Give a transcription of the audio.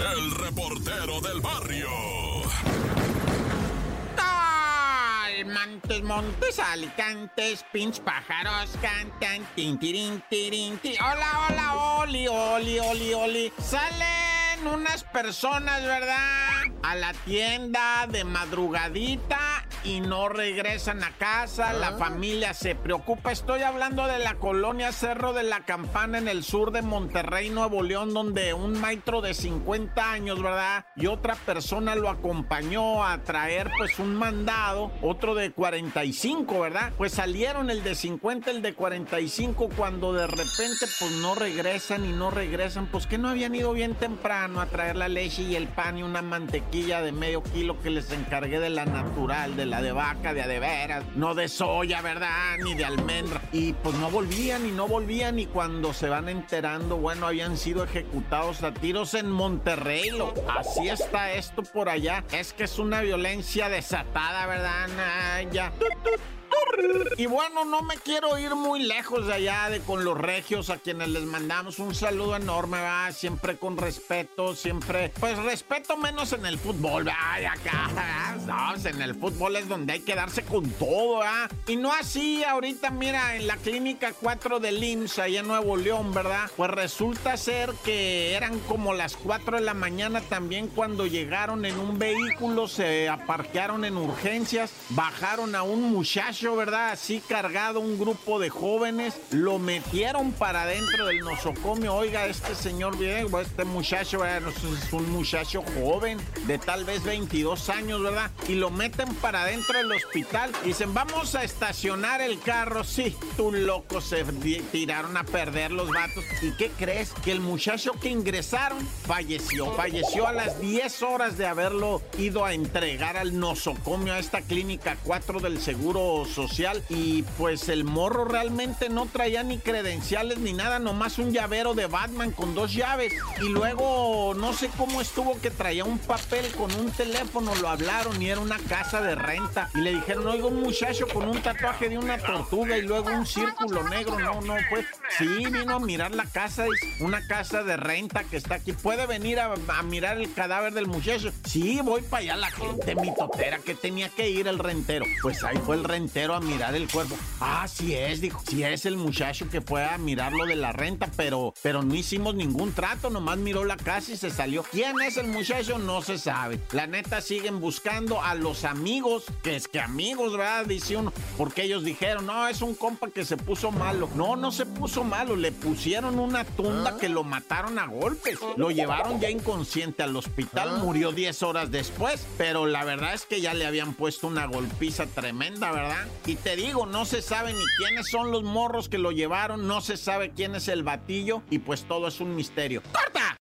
el reportero del barrio. Montes, montes, alicantes, pinch pájaros cantan, tin, tirin, tirin, ti. Hola, hola, oli, oli, oli, oli. Salen unas personas, ¿verdad? A la tienda de madrugadita y no regresan a casa, la familia se preocupa. Estoy hablando de la colonia Cerro de la Campana en el sur de Monterrey, Nuevo León, donde un maestro de 50 años, ¿verdad? Y otra persona lo acompañó a traer pues un mandado, otro de 45, ¿verdad? Pues salieron el de 50, el de 45, cuando de repente pues no regresan y no regresan, pues que no habían ido bien temprano a traer la leche y el pan y una mantequilla de medio kilo que les encargué de la natural, de la de vaca, de adeveras, no de soya, ¿verdad? Ni de almendra. Y pues no volvían y no volvían y cuando se van enterando, bueno, habían sido ejecutados a tiros en Monterrey. Lo, así está esto por allá. Es que es una violencia desatada, ¿verdad? ya. Y bueno, no me quiero ir muy lejos de allá de con los regios a quienes les mandamos un saludo enorme, va, siempre con respeto, siempre, pues respeto menos en el fútbol, ay, acá, no, pues, en el fútbol es donde hay que darse con todo, ¿verdad? Y no así ahorita, mira, en la clínica 4 del IMSS, allá en Nuevo León, ¿verdad? Pues resulta ser que eran como las 4 de la mañana también cuando llegaron en un vehículo, se aparquearon en urgencias, bajaron a un muchacho, ¿verdad? Así cargado un grupo de jóvenes, lo metieron para adentro del nosocomio. Oiga, este señor, este muchacho, es un muchacho joven, de tal vez 22 años, ¿verdad? Y lo meten para adentro del hospital. Dicen, vamos a estacionar el carro. Sí, tú loco, se tiraron a perder los vatos. ¿Y qué crees? Que el muchacho que ingresaron falleció. Falleció a las 10 horas de haberlo ido a entregar al nosocomio, a esta clínica 4 del Seguro Social y pues el morro realmente no traía ni credenciales ni nada, nomás un llavero de Batman con dos llaves. Y luego no sé cómo estuvo que traía un papel con un teléfono, lo hablaron y era una casa de renta. Y le dijeron, oiga, un muchacho con un tatuaje de una tortuga y luego un círculo negro. No, no, pues sí, vino a mirar la casa, es una casa de renta que está aquí. ¿Puede venir a, mirar el cadáver del muchacho? Sí, voy para allá, la gente mitotera que tenía que ir el rentero. Pues ahí fue el rentero a mirar el cuerpo. Ah, sí es, dijo. Sí es el muchacho que fue a mirar lo de la renta, pero, pero no hicimos ningún trato, nomás miró la casa y se salió. ¿Quién es el muchacho? No se sabe. La neta siguen buscando a los amigos, que es que amigos, ¿verdad? Dice uno, porque ellos dijeron, no, es un compa que se puso malo. No, no se puso malo, le pusieron una tunda que lo mataron a golpes. Lo llevaron ya inconsciente al hospital, murió 10 horas después, pero la verdad es que ya le habían puesto una golpiza tremenda, ¿verdad? Y te digo, no se sabe ni quiénes son los morros que lo llevaron, no se sabe quién es el batillo y pues todo es un misterio. ¡Corta!